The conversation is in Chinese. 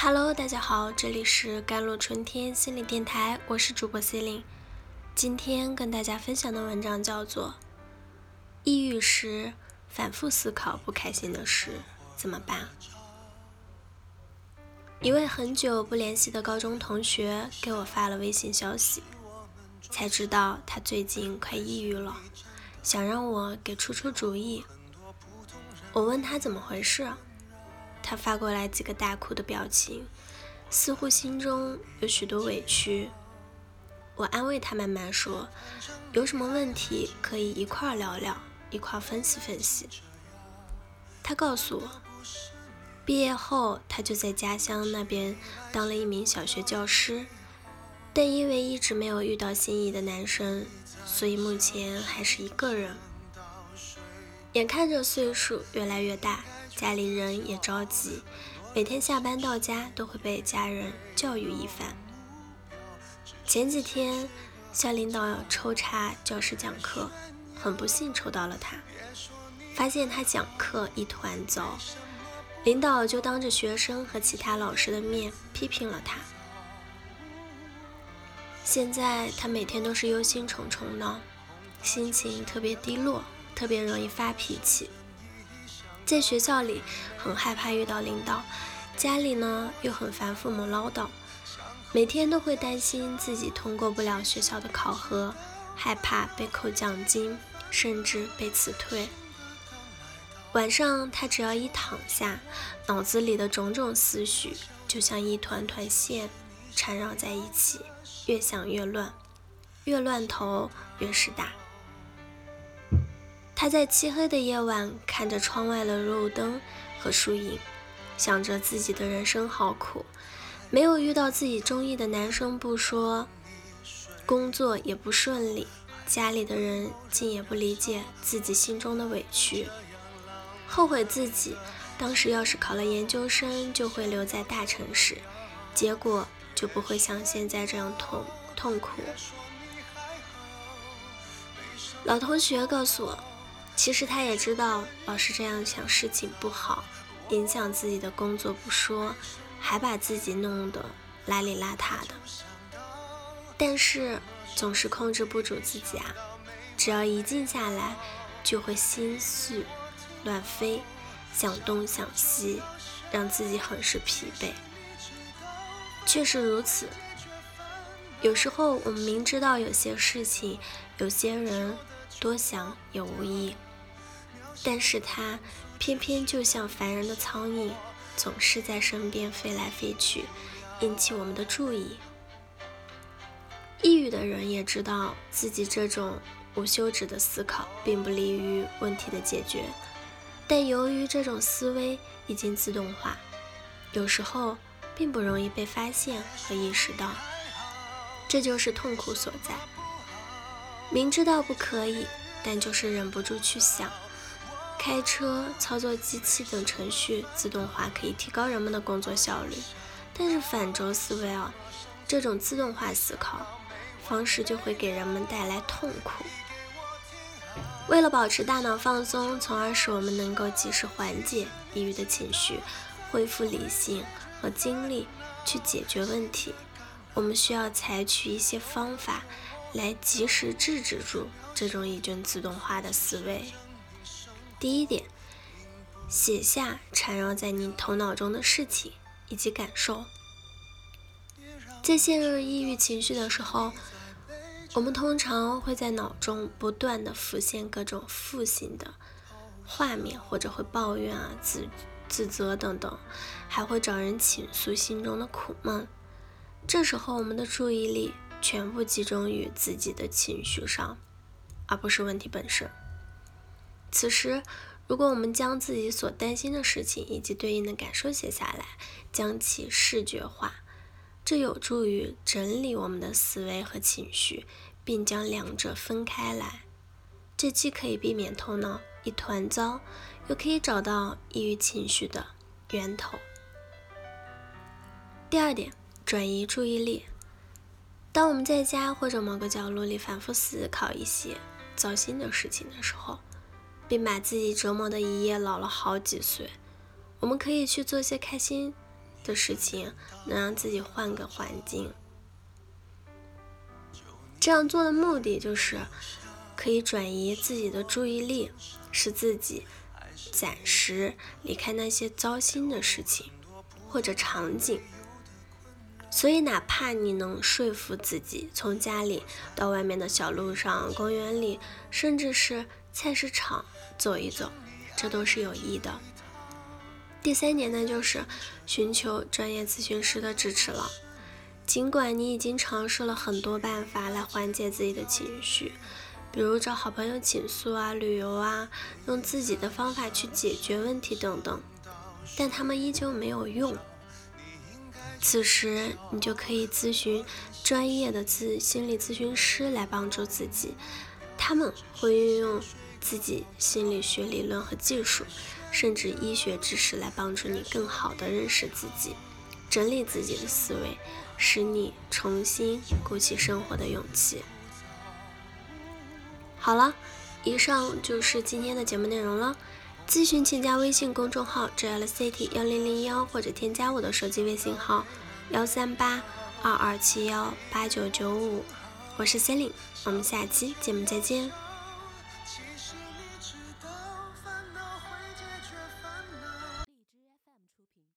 Hello，大家好，这里是甘露春天心理电台，我是主播 Celine。今天跟大家分享的文章叫做《抑郁时反复思考不开心的事怎么办》。一位很久不联系的高中同学给我发了微信消息，才知道他最近快抑郁了，想让我给出出主意。我问他怎么回事。他发过来几个大哭的表情，似乎心中有许多委屈。我安慰他，慢慢说：“有什么问题可以一块聊聊，一块分析分析。”他告诉我，毕业后他就在家乡那边当了一名小学教师，但因为一直没有遇到心仪的男生，所以目前还是一个人。眼看着岁数越来越大。家里人也着急，每天下班到家都会被家人教育一番。前几天校领导抽查教师讲课，很不幸抽到了他，发现他讲课一团糟，领导就当着学生和其他老师的面批评了他。现在他每天都是忧心忡忡的，心情特别低落，特别容易发脾气。在学校里很害怕遇到领导，家里呢又很烦父母唠叨，每天都会担心自己通过不了学校的考核，害怕被扣奖金，甚至被辞退。晚上他只要一躺下，脑子里的种种思绪就像一团团线缠绕在一起，越想越乱，越乱头越是大。他在漆黑的夜晚看着窗外的路灯和树影，想着自己的人生好苦，没有遇到自己中意的男生不说，工作也不顺利，家里的人竟也不理解自己心中的委屈，后悔自己当时要是考了研究生就会留在大城市，结果就不会像现在这样痛痛苦。老同学告诉我。其实他也知道老是这样想事情不好，影响自己的工作不说，还把自己弄得邋里邋遢的。但是总是控制不住自己啊，只要一静下来，就会心绪乱飞，想东想西，让自己很是疲惫。确实如此，有时候我们明知道有些事情、有些人多想也无益。但是它偏偏就像烦人的苍蝇，总是在身边飞来飞去，引起我们的注意。抑郁的人也知道自己这种无休止的思考并不利于问题的解决，但由于这种思维已经自动化，有时候并不容易被发现和意识到，这就是痛苦所在。明知道不可以，但就是忍不住去想。开车、操作机器等程序自动化可以提高人们的工作效率，但是反轴思维啊，这种自动化思考方式就会给人们带来痛苦。为了保持大脑放松，从而使我们能够及时缓解抑郁的情绪，恢复理性和精力去解决问题，我们需要采取一些方法来及时制止住这种已经自动化的思维。第一点，写下缠绕在你头脑中的事情以及感受。在陷入抑郁情绪的时候，我们通常会在脑中不断的浮现各种负性的画面，或者会抱怨啊、自自责等等，还会找人倾诉心中的苦闷。这时候，我们的注意力全部集中于自己的情绪上，而不是问题本身。此时，如果我们将自己所担心的事情以及对应的感受写下来，将其视觉化，这有助于整理我们的思维和情绪，并将两者分开来。这既可以避免头脑一团糟，又可以找到抑郁情绪的源头。第二点，转移注意力。当我们在家或者某个角落里反复思考一些糟心的事情的时候，并把自己折磨的一夜老了好几岁。我们可以去做些开心的事情，能让自己换个环境。这样做的目的就是可以转移自己的注意力，使自己暂时离开那些糟心的事情或者场景。所以，哪怕你能说服自己从家里到外面的小路上、公园里，甚至是菜市场走一走，这都是有益的。第三点呢，就是寻求专业咨询师的支持了。尽管你已经尝试了很多办法来缓解自己的情绪，比如找好朋友倾诉啊、旅游啊、用自己的方法去解决问题等等，但他们依旧没有用。此时，你就可以咨询专业的咨心理咨询师来帮助自己，他们会运用自己心理学理论和技术，甚至医学知识来帮助你更好的认识自己，整理自己的思维，使你重新鼓起生活的勇气。好了，以上就是今天的节目内容了。咨询请加微信公众号 “JLCT 幺零零幺”或者添加我的手机微信号幺三八二二七幺八九九五，我是 Celine，我们下期节目再见。